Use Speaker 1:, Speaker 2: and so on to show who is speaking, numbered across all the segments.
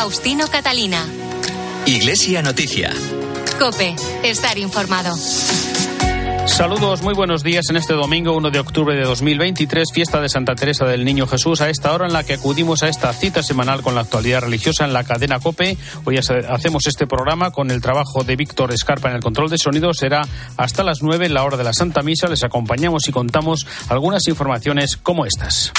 Speaker 1: Faustino Catalina.
Speaker 2: Iglesia Noticia.
Speaker 1: Cope, estar informado.
Speaker 3: Saludos, muy buenos días en este domingo 1 de octubre de 2023, fiesta de Santa Teresa del Niño Jesús, a esta hora en la que acudimos a esta cita semanal con la actualidad religiosa en la cadena COPE. Hoy hacemos este programa con el trabajo de Víctor Escarpa en el control de sonido. Será hasta las 9, la hora de la Santa Misa. Les acompañamos y contamos algunas informaciones como estas.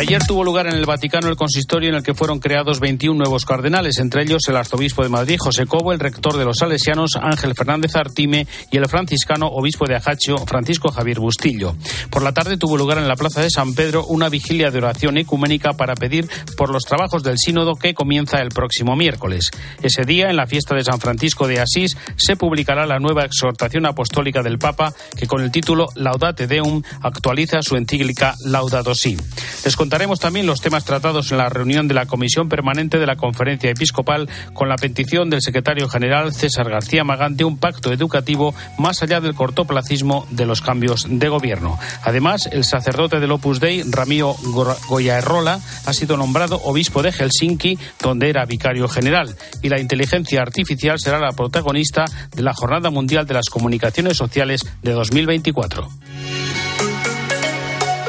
Speaker 3: Ayer tuvo lugar en el Vaticano el consistorio en el que fueron creados 21 nuevos cardenales, entre ellos el arzobispo de Madrid, José Cobo, el rector de los salesianos, Ángel Fernández Artime, y el franciscano obispo de Ajaccio, Francisco Javier Bustillo. Por la tarde tuvo lugar en la Plaza de San Pedro una vigilia de oración ecuménica para pedir por los trabajos del sínodo que comienza el próximo miércoles. Ese día, en la fiesta de San Francisco de Asís, se publicará la nueva exhortación apostólica del Papa, que con el título Laudate Deum actualiza su encíclica Laudato Si contaremos también los temas tratados en la reunión de la Comisión Permanente de la Conferencia Episcopal con la petición del secretario general César García Magán de un pacto educativo más allá del cortoplacismo de los cambios de gobierno. Además, el sacerdote del Opus Dei, Ramiro Goyaerrola, ha sido nombrado obispo de Helsinki, donde era vicario general, y la inteligencia artificial será la protagonista de la Jornada Mundial de las Comunicaciones Sociales de 2024.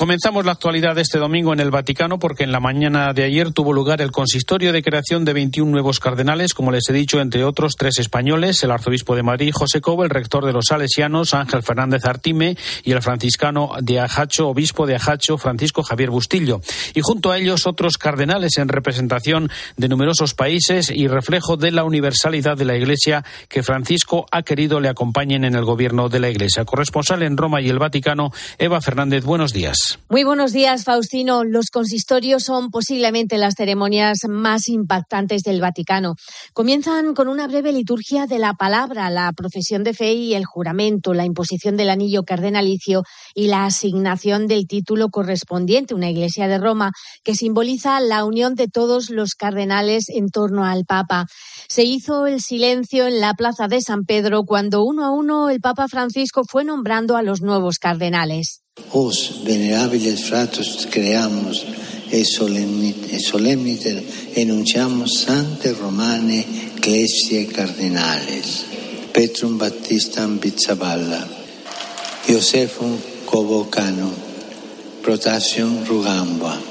Speaker 3: Comenzamos la actualidad de este domingo en el Vaticano porque en la mañana de ayer tuvo lugar el consistorio de creación de 21 nuevos cardenales, como les he dicho, entre otros tres españoles, el arzobispo de Madrid, José Cobo, el rector de los salesianos, Ángel Fernández Artime, y el franciscano de Ajacho, obispo de Ajacho, Francisco Javier Bustillo. Y junto a ellos otros cardenales en representación de numerosos países y reflejo de la universalidad de la Iglesia que Francisco ha querido le acompañen en el gobierno de la Iglesia. Corresponsal en Roma y el Vaticano, Eva Fernández, buenos días.
Speaker 4: Muy buenos días, Faustino. Los consistorios son posiblemente las ceremonias más impactantes del Vaticano. Comienzan con una breve liturgia de la palabra, la profesión de fe y el juramento, la imposición del anillo cardenalicio y la asignación del título correspondiente, una iglesia de Roma, que simboliza la unión de todos los cardenales en torno al Papa. Se hizo el silencio en la plaza de San Pedro cuando uno a uno el Papa Francisco fue nombrando a los nuevos cardenales.
Speaker 5: Os venerables fratos creamos e solemniter enunciamos sante romane ecclesiae cardinales. Petrum Battistam Pizzaballa, Iosefum Covocano, Protasium Rugamba.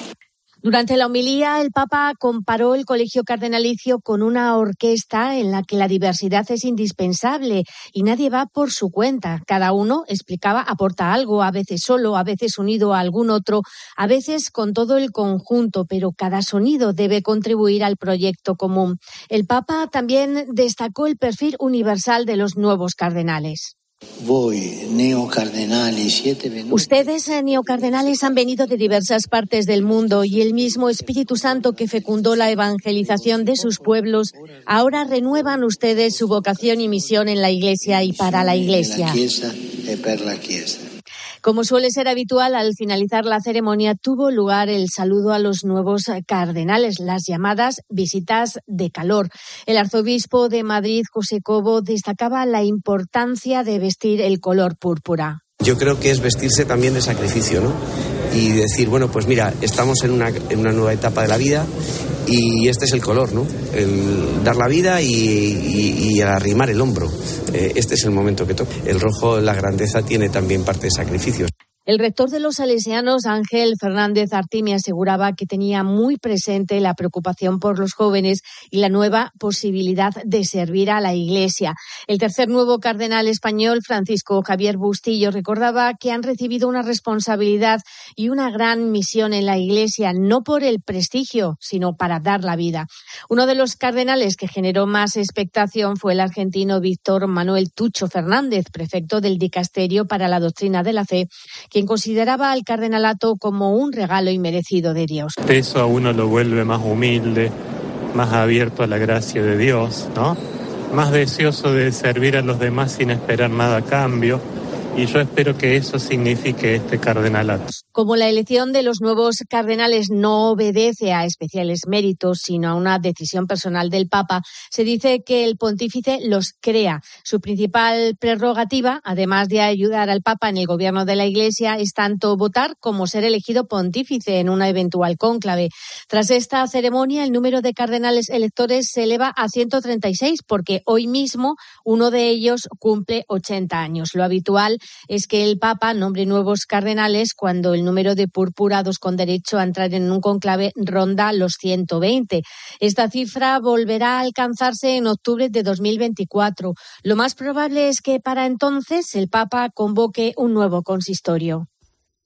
Speaker 4: Durante la homilía, el Papa comparó el colegio cardenalicio con una orquesta en la que la diversidad es indispensable y nadie va por su cuenta. Cada uno, explicaba, aporta algo, a veces solo, a veces unido a algún otro, a veces con todo el conjunto, pero cada sonido debe contribuir al proyecto común. El Papa también destacó el perfil universal de los nuevos cardenales. Ustedes, eh, neocardenales, han venido de diversas partes del mundo y el mismo Espíritu Santo que fecundó la evangelización de sus pueblos, ahora renuevan ustedes su vocación y misión en la Iglesia y para la Iglesia. Como suele ser habitual, al finalizar la ceremonia tuvo lugar el saludo a los nuevos cardenales, las llamadas visitas de calor. El arzobispo de Madrid, José Cobo, destacaba la importancia de vestir el color púrpura.
Speaker 6: Yo creo que es vestirse también de sacrificio, ¿no? Y decir, bueno, pues mira, estamos en una, en una nueva etapa de la vida y este es el color, ¿no? El dar la vida y, arrimar el hombro. Eh, este es el momento que toca. El rojo, la grandeza, tiene también parte de sacrificios.
Speaker 4: El rector de los salesianos, Ángel Fernández Artime, aseguraba que tenía muy presente la preocupación por los jóvenes y la nueva posibilidad de servir a la Iglesia. El tercer nuevo cardenal español, Francisco Javier Bustillo, recordaba que han recibido una responsabilidad y una gran misión en la Iglesia, no por el prestigio, sino para dar la vida. Uno de los cardenales que generó más expectación fue el argentino Víctor Manuel Tucho Fernández, prefecto del Dicasterio para la Doctrina de la Fe, consideraba al cardenalato como un regalo inmerecido de Dios.
Speaker 7: Eso a uno lo vuelve más humilde, más abierto a la gracia de Dios, ¿no? Más deseoso de servir a los demás sin esperar nada a cambio. Y yo espero que eso signifique este cardenalato.
Speaker 4: Como la elección de los nuevos cardenales no obedece a especiales méritos, sino a una decisión personal del Papa, se dice que el pontífice los crea. Su principal prerrogativa, además de ayudar al Papa en el gobierno de la Iglesia, es tanto votar como ser elegido pontífice en una eventual cónclave. Tras esta ceremonia, el número de cardenales electores se eleva a 136, porque hoy mismo uno de ellos cumple 80 años. Lo habitual es que el Papa nombre nuevos cardenales cuando el número de purpurados con derecho a entrar en un conclave ronda los 120. Esta cifra volverá a alcanzarse en octubre de 2024. Lo más probable es que para entonces el Papa convoque un nuevo consistorio.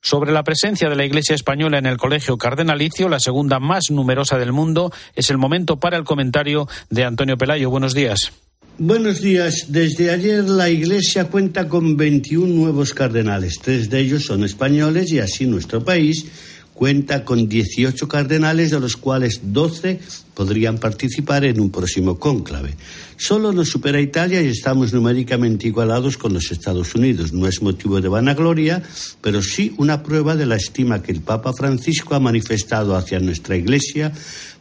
Speaker 3: Sobre la presencia de la Iglesia española en el Colegio Cardenalicio, la segunda más numerosa del mundo, es el momento para el comentario de Antonio Pelayo. Buenos días.
Speaker 8: Buenos días. Desde ayer la Iglesia cuenta con 21 nuevos cardenales. Tres de ellos son españoles y así nuestro país cuenta con 18 cardenales, de los cuales 12 podrían participar en un próximo cónclave. Solo nos supera Italia y estamos numéricamente igualados con los Estados Unidos. No es motivo de vanagloria, pero sí una prueba de la estima que el Papa Francisco ha manifestado hacia nuestra Iglesia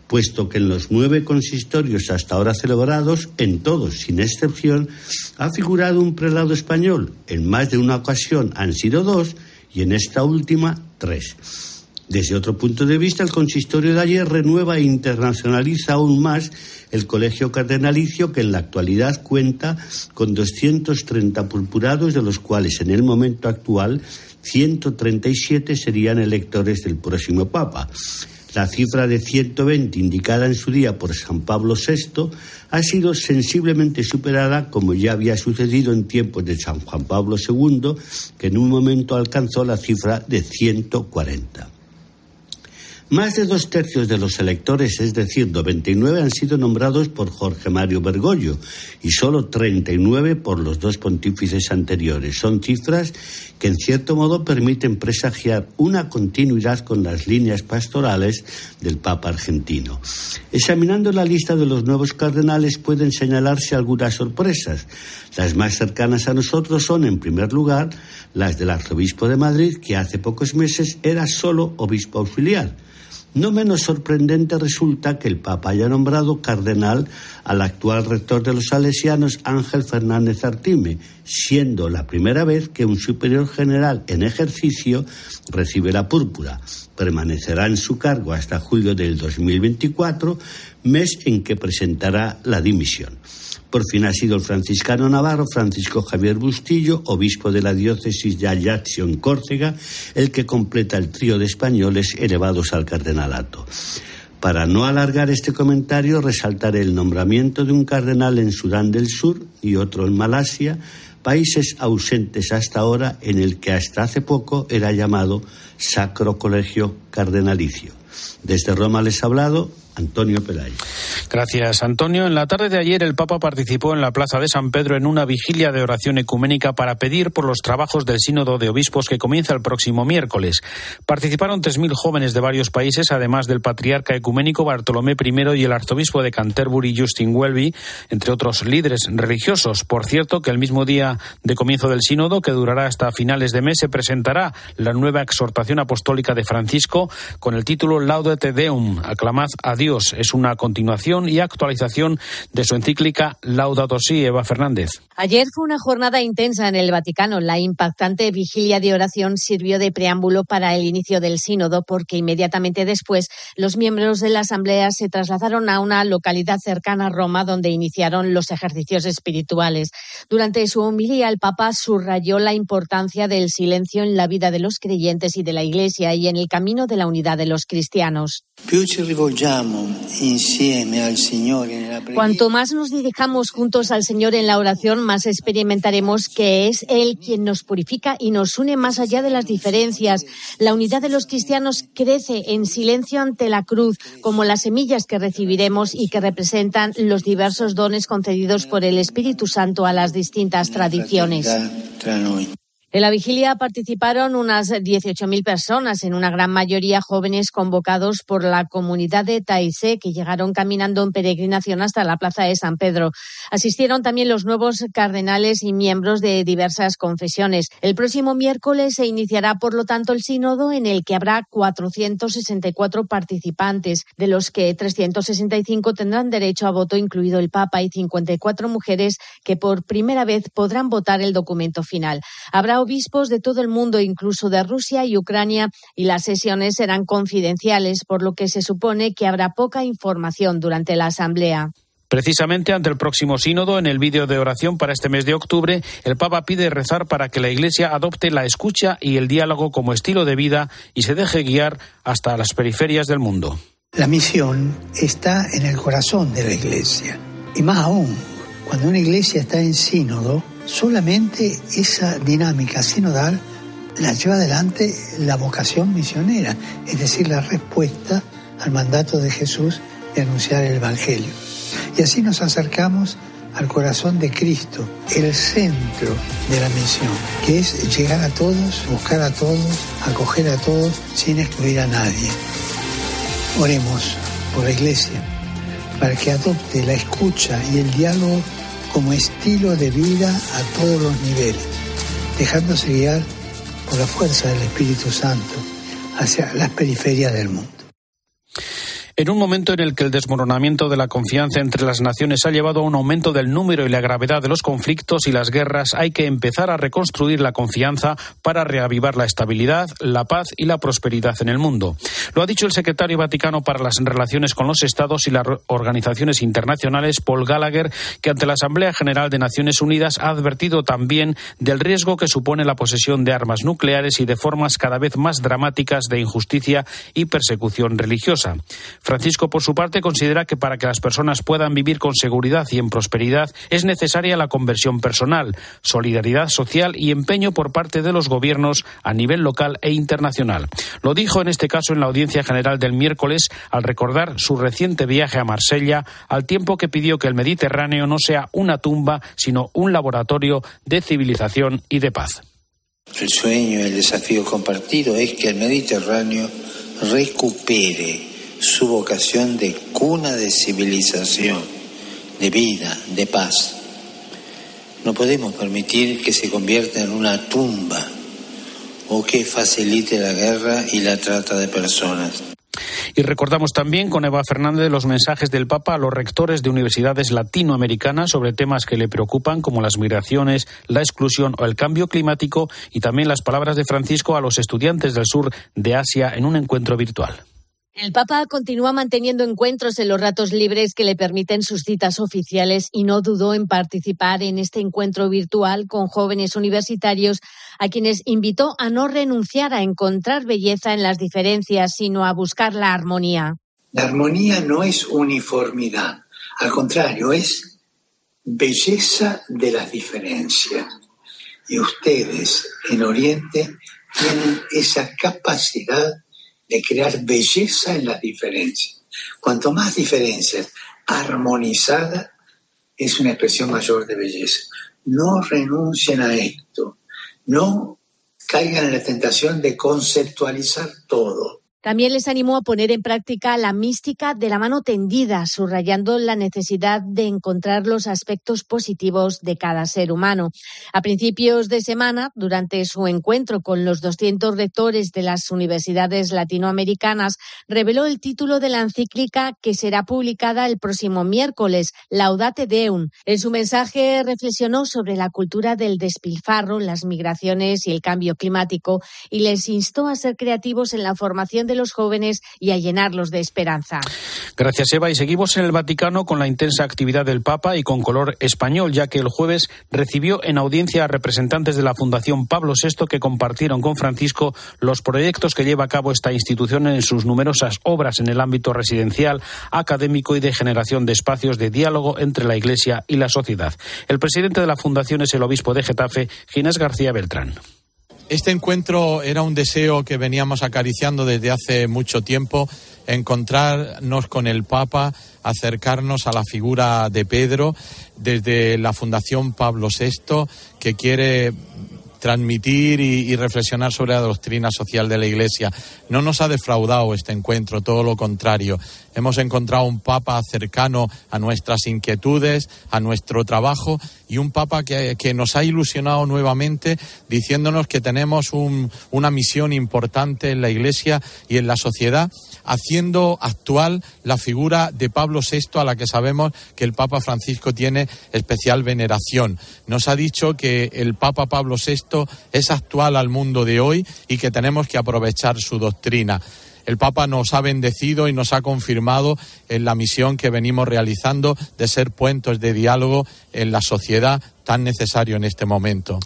Speaker 8: puesto que en los nueve consistorios hasta ahora celebrados, en todos, sin excepción, ha figurado un prelado español. En más de una ocasión han sido dos y en esta última tres. Desde otro punto de vista, el consistorio de ayer renueva e internacionaliza aún más el colegio cardenalicio que en la actualidad cuenta con 230 purpurados, de los cuales en el momento actual 137 serían electores del próximo Papa. La cifra de 120 indicada en su día por San Pablo VI ha sido sensiblemente superada, como ya había sucedido en tiempos de San Juan Pablo II, que en un momento alcanzó la cifra de 140. Más de dos tercios de los electores, es decir, 99, han sido nombrados por Jorge Mario Bergoglio y solo 39 por los dos pontífices anteriores. Son cifras que, en cierto modo, permiten presagiar una continuidad con las líneas pastorales del Papa argentino. Examinando la lista de los nuevos cardenales pueden señalarse algunas sorpresas. Las más cercanas a nosotros son, en primer lugar, las del arzobispo de Madrid, que hace pocos meses era solo obispo auxiliar. No menos sorprendente resulta que el Papa haya nombrado cardenal al actual rector de los salesianos, Ángel Fernández Artime, siendo la primera vez que un superior general en ejercicio recibe la púrpura. Permanecerá en su cargo hasta julio del 2024, mes en que presentará la dimisión. Por fin ha sido el franciscano navarro Francisco Javier Bustillo, obispo de la diócesis de Ajaccio en Córcega, el que completa el trío de españoles elevados al cardenalato. Para no alargar este comentario, resaltaré el nombramiento de un cardenal en Sudán del Sur y otro en Malasia, países ausentes hasta ahora en el que hasta hace poco era llamado Sacro Colegio Cardenalicio. Desde Roma les ha hablado Antonio Pelayo.
Speaker 3: Gracias, Antonio. En la tarde de ayer, el Papa participó en la Plaza de San Pedro en una vigilia de oración ecuménica para pedir por los trabajos del Sínodo de Obispos que comienza el próximo miércoles. Participaron 3.000 jóvenes de varios países, además del patriarca ecuménico Bartolomé I y el arzobispo de Canterbury, Justin Welby, entre otros líderes religiosos. Por cierto, que el mismo día de comienzo del Sínodo, que durará hasta finales de mes, se presentará la nueva exhortación apostólica de Francisco con el título Laudate Deum, aclamad a Dios. Es una continuación y actualización de su encíclica Laudato Si, Eva Fernández.
Speaker 4: Ayer fue una jornada intensa en el Vaticano. La impactante vigilia de oración sirvió de preámbulo para el inicio del sínodo porque inmediatamente después los miembros de la Asamblea se trasladaron a una localidad cercana a Roma donde iniciaron los ejercicios espirituales. Durante su homilía el Papa subrayó la importancia del silencio en la vida de los creyentes y de la Iglesia y en el camino de la unidad de los cristianos. Cuanto más nos dirijamos juntos al Señor en la oración, más experimentaremos que es Él quien nos purifica y nos une más allá de las diferencias. La unidad de los cristianos crece en silencio ante la cruz, como las semillas que recibiremos y que representan los diversos dones concedidos por el Espíritu Santo a las distintas tradiciones. En la vigilia participaron unas 18.000 personas, en una gran mayoría jóvenes convocados por la comunidad de Taizé, que llegaron caminando en peregrinación hasta la plaza de San Pedro. Asistieron también los nuevos cardenales y miembros de diversas confesiones. El próximo miércoles se iniciará, por lo tanto, el sínodo en el que habrá 464 participantes, de los que 365 tendrán derecho a voto, incluido el Papa, y 54 mujeres que por primera vez podrán votar el documento final. Habrá obispos de todo el mundo, incluso de Rusia y Ucrania, y las sesiones serán confidenciales, por lo que se supone que habrá poca información durante la asamblea.
Speaker 3: Precisamente ante el próximo sínodo, en el vídeo de oración para este mes de octubre, el Papa pide rezar para que la Iglesia adopte la escucha y el diálogo como estilo de vida y se deje guiar hasta las periferias del mundo.
Speaker 9: La misión está en el corazón de la Iglesia. Y más aún, cuando una Iglesia está en sínodo, Solamente esa dinámica sinodal la lleva adelante la vocación misionera, es decir, la respuesta al mandato de Jesús de anunciar el Evangelio. Y así nos acercamos al corazón de Cristo, el centro de la misión, que es llegar a todos, buscar a todos, acoger a todos sin excluir a nadie. Oremos por la Iglesia para que adopte la escucha y el diálogo como estilo de vida a todos los niveles, dejándose guiar por la fuerza del Espíritu Santo hacia las periferias del mundo.
Speaker 3: En un momento en el que el desmoronamiento de la confianza entre las naciones ha llevado a un aumento del número y la gravedad de los conflictos y las guerras, hay que empezar a reconstruir la confianza para reavivar la estabilidad, la paz y la prosperidad en el mundo. Lo ha dicho el secretario Vaticano para las relaciones con los Estados y las organizaciones internacionales, Paul Gallagher, que ante la Asamblea General de Naciones Unidas ha advertido también del riesgo que supone la posesión de armas nucleares y de formas cada vez más dramáticas de injusticia y persecución religiosa. Francisco, por su parte, considera que para que las personas puedan vivir con seguridad y en prosperidad es necesaria la conversión personal, solidaridad social y empeño por parte de los gobiernos a nivel local e internacional. Lo dijo en este caso en la audiencia general del miércoles al recordar su reciente viaje a Marsella, al tiempo que pidió que el Mediterráneo no sea una tumba, sino un laboratorio de civilización y de paz.
Speaker 5: El sueño el desafío compartido es que el Mediterráneo recupere su vocación de cuna de civilización, de vida, de paz. No podemos permitir que se convierta en una tumba o que facilite la guerra y la trata de personas.
Speaker 3: Y recordamos también con Eva Fernández los mensajes del Papa a los rectores de universidades latinoamericanas sobre temas que le preocupan como las migraciones, la exclusión o el cambio climático y también las palabras de Francisco a los estudiantes del sur de Asia en un encuentro virtual.
Speaker 4: El Papa continúa manteniendo encuentros en los ratos libres que le permiten sus citas oficiales y no dudó en participar en este encuentro virtual con jóvenes universitarios a quienes invitó a no renunciar a encontrar belleza en las diferencias, sino a buscar la armonía.
Speaker 9: La armonía no es uniformidad, al contrario, es belleza de las diferencias. Y ustedes en Oriente tienen esa capacidad de crear belleza en las diferencias. Cuanto más diferencias armonizada es una expresión mayor de belleza. No renuncien a esto. No caigan en la tentación de conceptualizar todo.
Speaker 4: También les animó a poner en práctica la mística de la mano tendida, subrayando la necesidad de encontrar los aspectos positivos de cada ser humano. A principios de semana, durante su encuentro con los 200 rectores de las universidades latinoamericanas, reveló el título de la encíclica que será publicada el próximo miércoles, Laudate Deum. En su mensaje reflexionó sobre la cultura del despilfarro, las migraciones y el cambio climático y les instó a ser creativos en la formación de de los jóvenes y a llenarlos de esperanza.
Speaker 3: Gracias, Eva. Y seguimos en el Vaticano con la intensa actividad del Papa y con color español, ya que el jueves recibió en audiencia a representantes de la Fundación Pablo VI que compartieron con Francisco los proyectos que lleva a cabo esta institución en sus numerosas obras en el ámbito residencial, académico y de generación de espacios de diálogo entre la Iglesia y la sociedad. El presidente de la Fundación es el obispo de Getafe, Ginés García Beltrán.
Speaker 10: Este encuentro era un deseo que veníamos acariciando desde hace mucho tiempo, encontrarnos con el Papa, acercarnos a la figura de Pedro desde la Fundación Pablo VI, que quiere transmitir y, reflexionar sobre la doctrina social de la Iglesia. No nos ha defraudado este encuentro, todo lo contrario. Hemos encontrado un Papa cercano a nuestras inquietudes, a nuestro trabajo y un Papa que, nos ha ilusionado nuevamente diciéndonos que tenemos una misión importante en la Iglesia y en la sociedad, haciendo actual la figura de Pablo VI a la que sabemos que el Papa Francisco tiene especial veneración. Nos ha dicho que el Papa Pablo VI es actual al mundo de hoy y que tenemos que aprovechar su doctrina el Papa nos ha bendecido y nos ha confirmado en la misión que venimos realizando de ser puentes de diálogo en la sociedad tan necesario en este momento.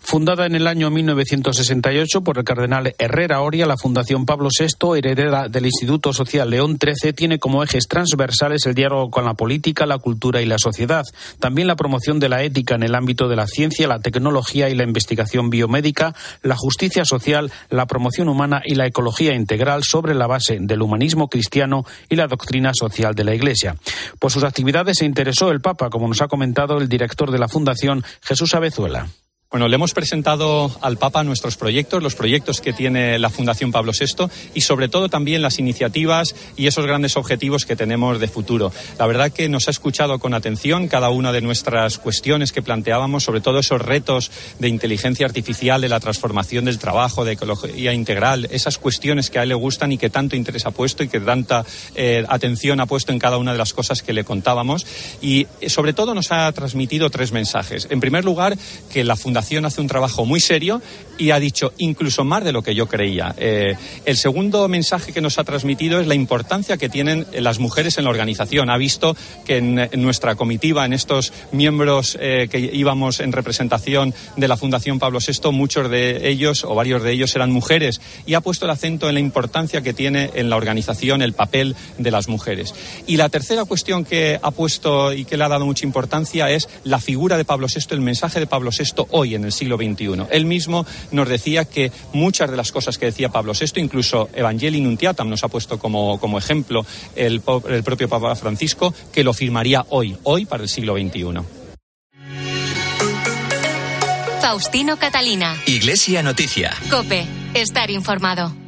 Speaker 3: Fundada en el año 1968 por el cardenal Herrera Oria, la Fundación Pablo VI, heredera del Instituto Social León XIII, tiene como ejes transversales el diálogo con la política, la cultura y la sociedad. También la promoción de la ética en el ámbito de la ciencia, la tecnología y la investigación biomédica, la justicia social, la promoción humana y la ecología integral sobre la base del humanismo cristiano y la doctrina social de la Iglesia. Por sus actividades se interesó el Papa, como nos ha comentado el director de la Fundación Jesús Abezuela.
Speaker 11: Bueno, le hemos presentado al Papa nuestros proyectos, los proyectos que tiene la Fundación Pablo VI y sobre todo también las iniciativas y esos grandes objetivos que tenemos de futuro. La verdad que nos ha escuchado con atención cada una de nuestras cuestiones que planteábamos, sobre todo esos retos de inteligencia artificial, de la transformación del trabajo, de ecología integral, esas cuestiones que a él le gustan y que tanto interés ha puesto y que tanta eh, atención ha puesto en cada una de las cosas que le contábamos. Y eh, sobre todo nos ha transmitido tres mensajes. En primer lugar, que la Fundación hace un trabajo muy serio y ha dicho incluso más de lo que yo creía. Eh, el segundo mensaje que nos ha transmitido es la importancia que tienen las mujeres en la organización. Ha visto que en, nuestra comitiva, en estos miembros eh, que íbamos en representación de la Fundación Pablo VI, muchos de ellos o varios de ellos eran mujeres y ha puesto el acento en la importancia que tiene en la organización el papel de las mujeres. Y la tercera cuestión que ha puesto y que le ha dado mucha importancia es la figura de Pablo VI, el mensaje de Pablo VI hoy en el siglo XXI. Él mismo nos decía que muchas de las cosas que decía Pablo VI, incluso Evangelii Nuntiatam nos ha puesto como, como ejemplo el, el propio Papa Francisco, que lo firmaría hoy, hoy para el siglo XXI.
Speaker 1: Faustino Catalina.
Speaker 2: Iglesia Noticia.
Speaker 1: Cope. Estar informado.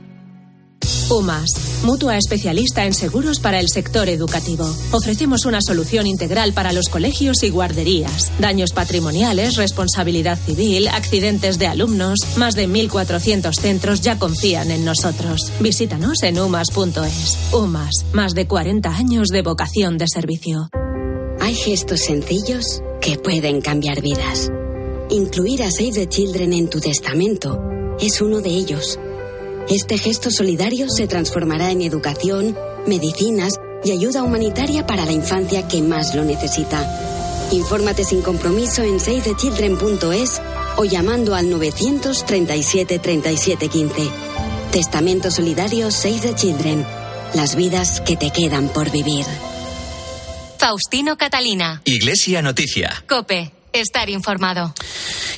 Speaker 12: UMAS, mutua especialista en seguros para el sector educativo. Ofrecemos una solución integral para los colegios y guarderías. Daños patrimoniales, responsabilidad civil, accidentes de alumnos. Más de 1.400 centros ya confían en nosotros. Visítanos en umas.es. UMAS, más de 40 años de vocación de servicio.
Speaker 13: Hay gestos sencillos que pueden cambiar vidas. Incluir a Save the Children en tu testamento es uno de ellos. Este gesto solidario se transformará en educación, medicinas y ayuda humanitaria para la infancia que más lo necesita. Infórmate sin compromiso en savethechildren.es o llamando al 937 37 15. Testamento Solidario Save the Children. Las vidas que te quedan por vivir.
Speaker 1: Faustino Catalina.
Speaker 2: Iglesia Noticia.
Speaker 1: Cope. Estar informado.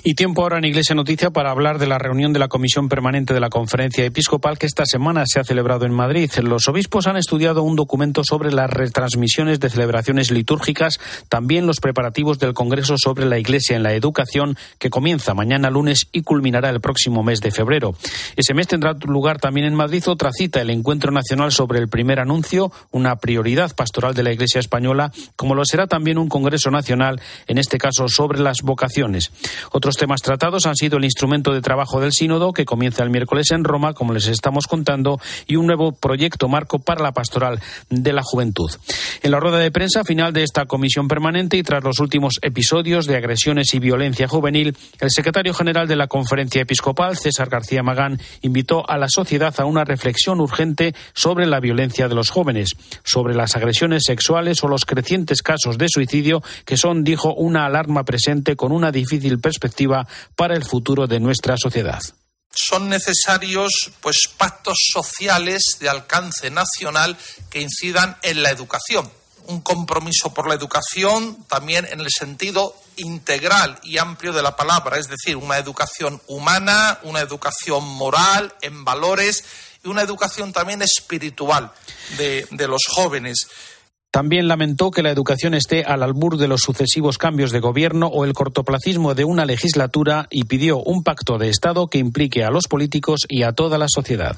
Speaker 3: Y tiempo ahora en Iglesia Noticia para hablar de la reunión de la Comisión Permanente de la Conferencia Episcopal que esta semana se ha celebrado en Madrid. Los obispos han estudiado un documento sobre las retransmisiones de celebraciones litúrgicas, también los preparativos del Congreso sobre la Iglesia en la Educación, que comienza mañana lunes y culminará el próximo mes de febrero. Ese mes tendrá lugar también en Madrid otra cita, el Encuentro Nacional sobre el Primer Anuncio, una prioridad pastoral de la Iglesia española, como lo será también un Congreso Nacional, en este caso sobre las vocaciones. Temas tratados han sido el instrumento de trabajo del Sínodo, que comienza el miércoles en Roma, como les estamos contando, y un nuevo proyecto marco para la pastoral de la juventud. En la rueda de prensa final de esta comisión permanente y tras los últimos episodios de agresiones y violencia juvenil, el secretario general de la Conferencia Episcopal, César García Magán, invitó a la sociedad a una reflexión urgente sobre la violencia de los jóvenes, sobre las agresiones sexuales o los crecientes casos de suicidio que son, dijo, una alarma presente con una difícil perspectiva para el futuro de nuestra sociedad
Speaker 14: son necesarios pues pactos sociales de alcance nacional que incidan en la educación un compromiso por la educación también en el sentido integral y amplio de la palabra, es decir, una educación humana, una educación moral, en valores y una educación también espiritual de, de los jóvenes.
Speaker 3: También lamentó que la educación esté al albur de los sucesivos cambios de gobierno o el cortoplacismo de una legislatura y pidió un pacto de Estado que implique a los políticos y a toda la sociedad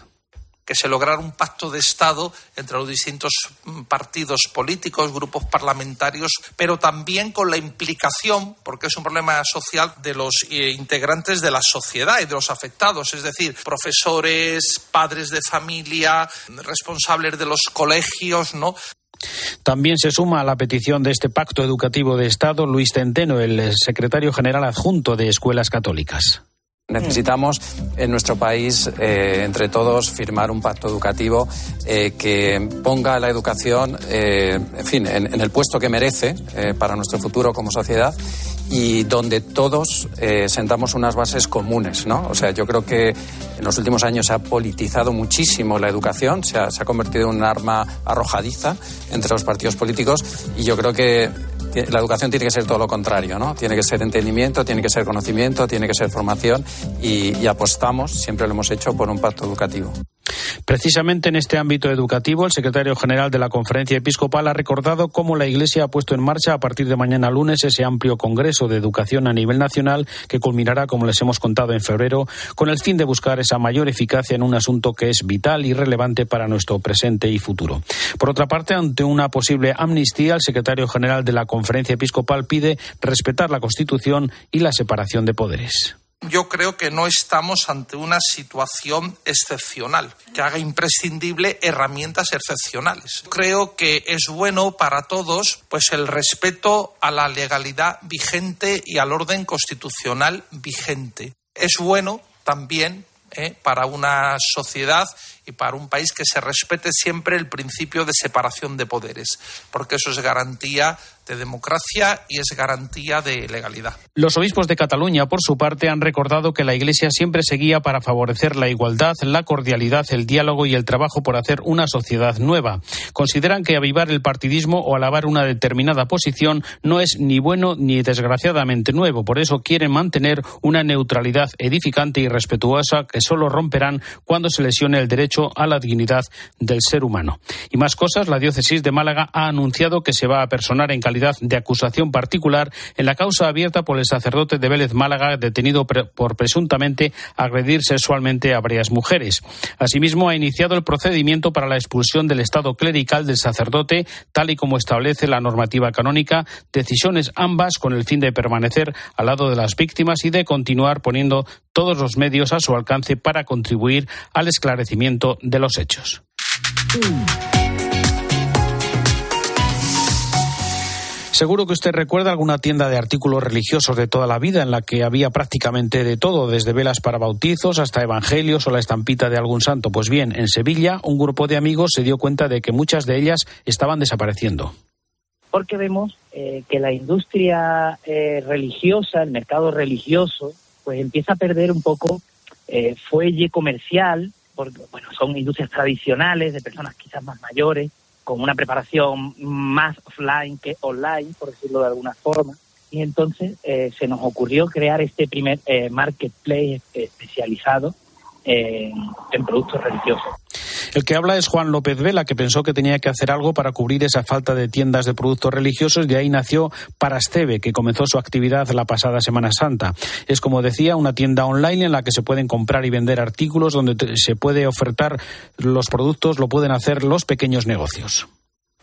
Speaker 14: que se lograra un pacto de Estado entre los distintos partidos políticos, grupos parlamentarios, pero también con la implicación, porque es un problema social, de los eh, integrantes de la sociedad y de los afectados, es decir, profesores, padres de familia, responsables de los colegios, ¿no?
Speaker 3: También se suma a la petición de este pacto educativo de Estado Luis Centeno, el secretario general adjunto de Escuelas Católicas.
Speaker 15: Necesitamos en nuestro país, eh, entre todos, firmar un pacto educativo eh, que ponga la educación, eh, en fin, en, el puesto que merece para nuestro futuro como sociedad y donde todos sentamos unas bases comunes, ¿no? O sea, yo creo que en los últimos años se ha politizado muchísimo la educación, se ha, se ha convertido en un arma arrojadiza entre los partidos políticos y yo creo que la educación tiene que ser todo lo contrario, ¿no? Tiene que ser entendimiento, tiene que ser conocimiento, tiene que ser formación y, y apostamos, siempre lo hemos hecho, por un pacto educativo.
Speaker 3: Precisamente en este ámbito educativo, el secretario general de la Conferencia Episcopal ha recordado cómo la Iglesia ha puesto en marcha a partir de mañana lunes ese amplio Congreso de Educación a nivel nacional que culminará, como les hemos contado, en febrero, con el fin de buscar esa mayor eficacia en un asunto que es vital y relevante para nuestro presente y futuro. Por otra parte, ante una posible amnistía, el secretario general de la Conferencia Episcopal pide respetar la Constitución y la separación de poderes
Speaker 14: yo creo que no estamos ante una situación excepcional que haga imprescindible herramientas excepcionales. Creo que es bueno para todos pues el respeto a la legalidad vigente y al orden constitucional vigente. Es bueno también ¿eh? para una sociedad y para un país que se respete siempre el principio de separación de poderes, porque eso es garantía de democracia y es garantía de legalidad.
Speaker 3: Los obispos de Cataluña, por su parte, han recordado que la Iglesia siempre seguía para favorecer la igualdad, la cordialidad, el diálogo y el trabajo por hacer una sociedad nueva. Consideran que avivar el partidismo o alabar una determinada posición no es ni bueno ni desgraciadamente nuevo. Por eso quieren mantener una neutralidad edificante y respetuosa que solo romperán cuando se lesione el derecho a la dignidad del ser humano. Y más cosas, la diócesis de Málaga ha anunciado que se va a personar en de acusación particular en la causa abierta por el sacerdote de Vélez Málaga detenido por presuntamente agredir sexualmente a varias mujeres. Asimismo, ha iniciado el procedimiento para la expulsión del estado clerical del sacerdote, tal y como establece la normativa canónica, decisiones ambas con el fin de permanecer al lado de las víctimas y de continuar poniendo todos los medios a su alcance para contribuir al esclarecimiento de los hechos. Seguro que usted recuerda alguna tienda de artículos religiosos de toda la vida en la que había prácticamente de todo, desde velas para bautizos hasta evangelios o la estampita de algún santo. Pues bien, en Sevilla un grupo de amigos se dio cuenta de que muchas de ellas estaban desapareciendo.
Speaker 16: Porque vemos eh, que la industria eh, religiosa, el mercado religioso, pues empieza a perder un poco eh, fuelle comercial, porque bueno, son industrias tradicionales de personas quizás más mayores con una preparación más offline que online, por decirlo de alguna forma. Y entonces eh, se nos ocurrió crear este primer eh, marketplace especializado en productos religiosos.
Speaker 3: El que habla es Juan López Vela, que pensó que tenía que hacer algo para cubrir esa falta de tiendas de productos religiosos. De ahí nació Parasteve, que comenzó su actividad la pasada Semana Santa. Es, como decía, una tienda online en la que se pueden comprar y vender artículos, donde se puede ofertar los productos, lo pueden hacer los pequeños negocios.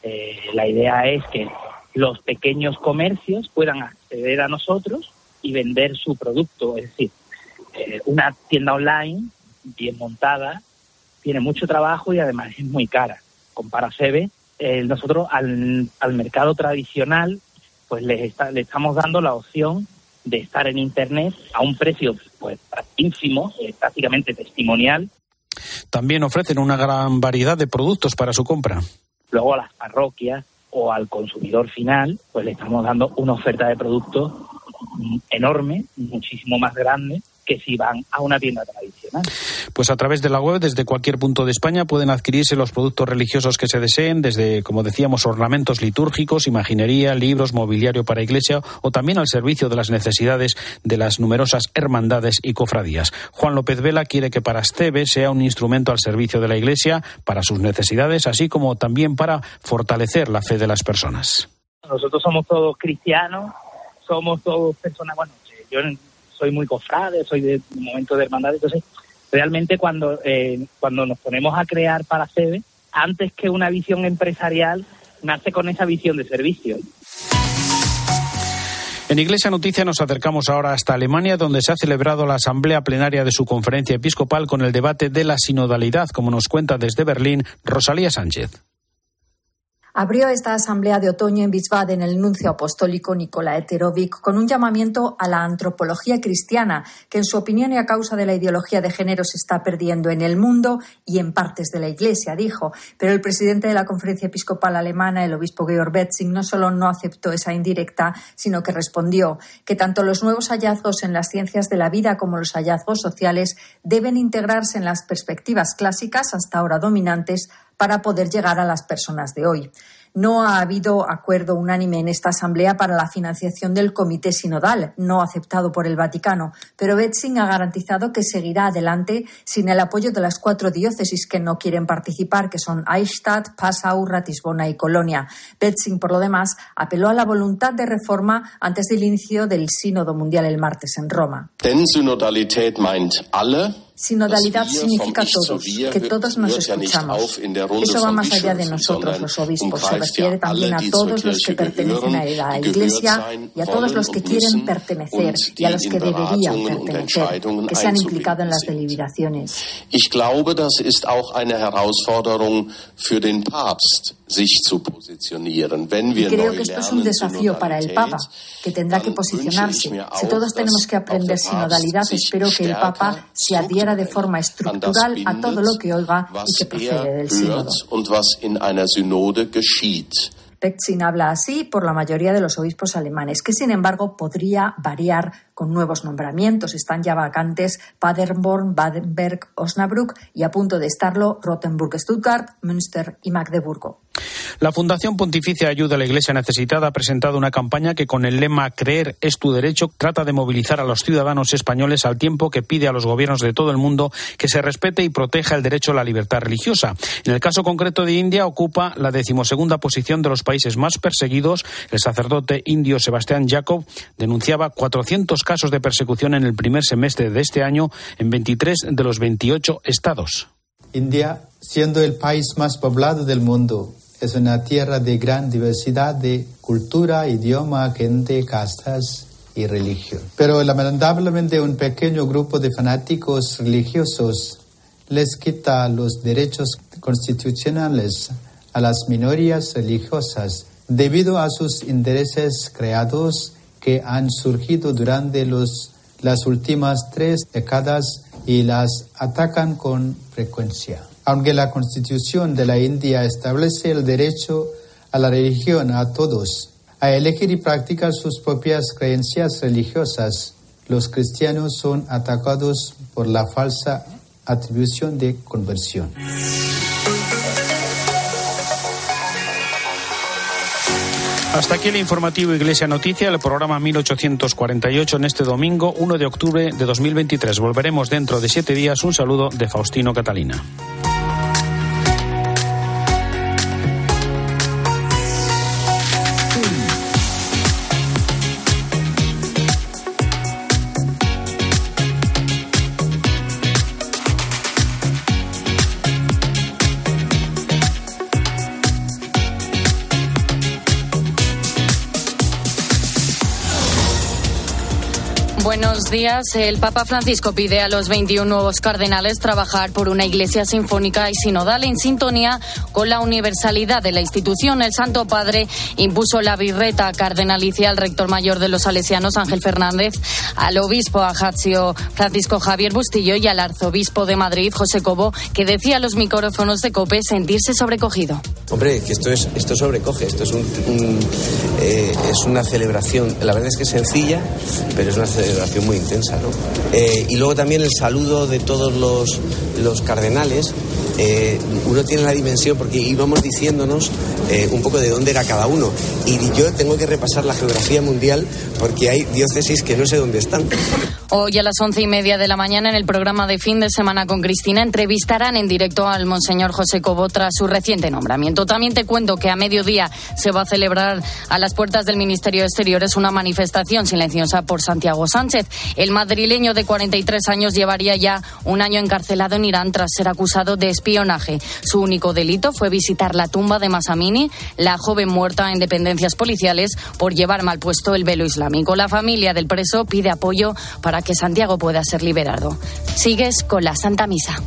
Speaker 16: Eh, la idea es que los pequeños comercios puedan acceder a nosotros y vender su producto. Es decir, eh, una tienda online bien montada tiene mucho trabajo y además es muy cara. Compara Paracebe, eh, nosotros al, mercado tradicional pues le, le estamos dando la opción de estar en Internet a un precio pues ínfimo, eh, prácticamente testimonial.
Speaker 3: También ofrecen una gran variedad de productos para su compra.
Speaker 16: Luego a las parroquias o al consumidor final, pues le estamos dando una oferta de productos enorme, muchísimo más grande que si van a una tienda tradicional.
Speaker 3: Pues a través de la web, desde cualquier punto de España, pueden adquirirse los productos religiosos que se deseen, desde, como decíamos, ornamentos litúrgicos, imaginería, libros, mobiliario para iglesia o también al servicio de las necesidades de las numerosas hermandades y cofradías. Juan López Vela quiere que para Esteve sea un instrumento al servicio de la iglesia, para sus necesidades, así como también para fortalecer la fe de las personas.
Speaker 16: Nosotros somos todos cristianos, somos todos personas, bueno, yo soy muy cofrade, soy de momento de hermandad, entonces realmente cuando, eh, cuando nos ponemos a crear para CEBE, antes que una visión empresarial, nace con esa visión de servicio.
Speaker 3: En Iglesia Noticia nos acercamos ahora hasta Alemania, donde se ha celebrado la asamblea plenaria de su conferencia episcopal con el debate de la sinodalidad, como nos cuenta desde Berlín Rosalía Sánchez.
Speaker 17: Abrió esta asamblea de otoño en Wiesbaden el nuncio apostólico Nicola Eterovic con un llamamiento a la antropología cristiana, que en su opinión y a causa de la ideología de género se está perdiendo en el mundo y en partes de la Iglesia, dijo. Pero el presidente de la Conferencia Episcopal Alemana, el obispo Georg Betzing, no solo no aceptó esa indirecta, sino que respondió que tanto los nuevos hallazgos en las ciencias de la vida como los hallazgos sociales deben integrarse en las perspectivas clásicas hasta ahora dominantes para poder llegar a las personas de hoy. No ha habido acuerdo unánime en esta Asamblea para la financiación del Comité Sinodal, no aceptado por el Vaticano, pero Betzing ha garantizado que seguirá adelante sin el apoyo de las cuatro diócesis que no quieren participar, que son Eichstätt, Passau, Ratisbona y Colonia. Betzing, por lo demás, apeló a la voluntad de reforma antes del inicio del Sínodo Mundial el martes en Roma. Sinodalidad significa todos, que todos nos escuchamos. Eso va más allá de nosotros, los obispos. Se refiere también a todos los que pertenecen a la Iglesia y a todos los que quieren pertenecer y a los que deberían pertenecer, que se han implicado en las deliberaciones.
Speaker 18: Ich glaube, das ist auch eine Herausforderung für den Papst.
Speaker 17: Y creo que esto es un desafío para el Papa, que tendrá que posicionarse. Si todos tenemos que aprender sinodalidad, espero que el Papa se adhiera de forma estructural a todo lo que oiga y que procede del sínodo. Petzin habla así por la mayoría de los obispos alemanes, que sin embargo podría variar con nuevos nombramientos. Están ya vacantes Paderborn, Badenberg, Osnabrück y a punto de estarlo Rottenburg, Stuttgart, Münster y Magdeburgo.
Speaker 3: La Fundación Pontificia Ayuda a la Iglesia Necesitada ha presentado una campaña que con el lema Creer es tu derecho trata de movilizar a los ciudadanos españoles al tiempo que pide a los gobiernos de todo el mundo que se respete y proteja el derecho a la libertad religiosa. En el caso concreto de India ocupa la decimosegunda posición de los países más perseguidos. El sacerdote indio Sebastián Jacob denunciaba 400 casos de persecución en el primer semestre de este año en 23 de los 28 estados.
Speaker 19: India, siendo el país más poblado del mundo, es una tierra de gran diversidad de cultura, idioma, gente, castas y religión. Pero lamentablemente un pequeño grupo de fanáticos religiosos les quita los derechos constitucionales a las minorías religiosas debido a sus intereses creados que han surgido durante los, las últimas tres décadas y las atacan con frecuencia. Aunque la Constitución de la India establece el derecho a la religión a todos, a elegir y practicar sus propias creencias religiosas, los cristianos son atacados por la falsa atribución de conversión.
Speaker 3: Hasta aquí el informativo Iglesia Noticia, el programa 1848 en este domingo 1 de octubre de 2023. Volveremos dentro de siete días. Un saludo de Faustino Catalina.
Speaker 20: Buenos días. El Papa Francisco pide a los 21 nuevos cardenales trabajar por una iglesia sinfónica y sinodal en sintonía con la universalidad de la institución. El Santo Padre impuso la birreta cardenalicia al rector mayor de los salesianos, Ángel Fernández, al obispo Ajaccio Francisco Javier Bustillo y al arzobispo de Madrid, José Cobo, que decía a los micrófonos de COPE sentirse sobrecogido.
Speaker 6: Hombre, que esto, es, esto sobrecoge, esto es, un, eh, es una celebración. La verdad es que es sencilla, pero es una celebración celebración intensa. ¿no? Eh, y luego también el saludo de todos los, los cardenales. Eh, uno tiene la dimensión porque íbamos diciéndonos eh, un poco de dónde era cada uno. Y yo tengo que repasar la geografía mundial porque hay diócesis que no sé dónde están.
Speaker 20: Hoy a las once y media de la mañana en el programa de fin de semana con Cristina entrevistarán en directo al Monseñor José Cobo tras su reciente nombramiento. También te cuento que a mediodía se va a celebrar a las puertas del Ministerio de Exteriores una manifestación silenciosa por Santiago Sánchez. El madrileño de 43 años llevaría ya un año encarcelado Irán tras ser acusado de espionaje. Su único delito fue visitar la tumba de Masamini, la joven muerta en dependencias policiales por llevar mal puesto el velo islámico. La familia del preso pide apoyo para que Santiago pueda ser liberado. Sigues con la Santa Misa.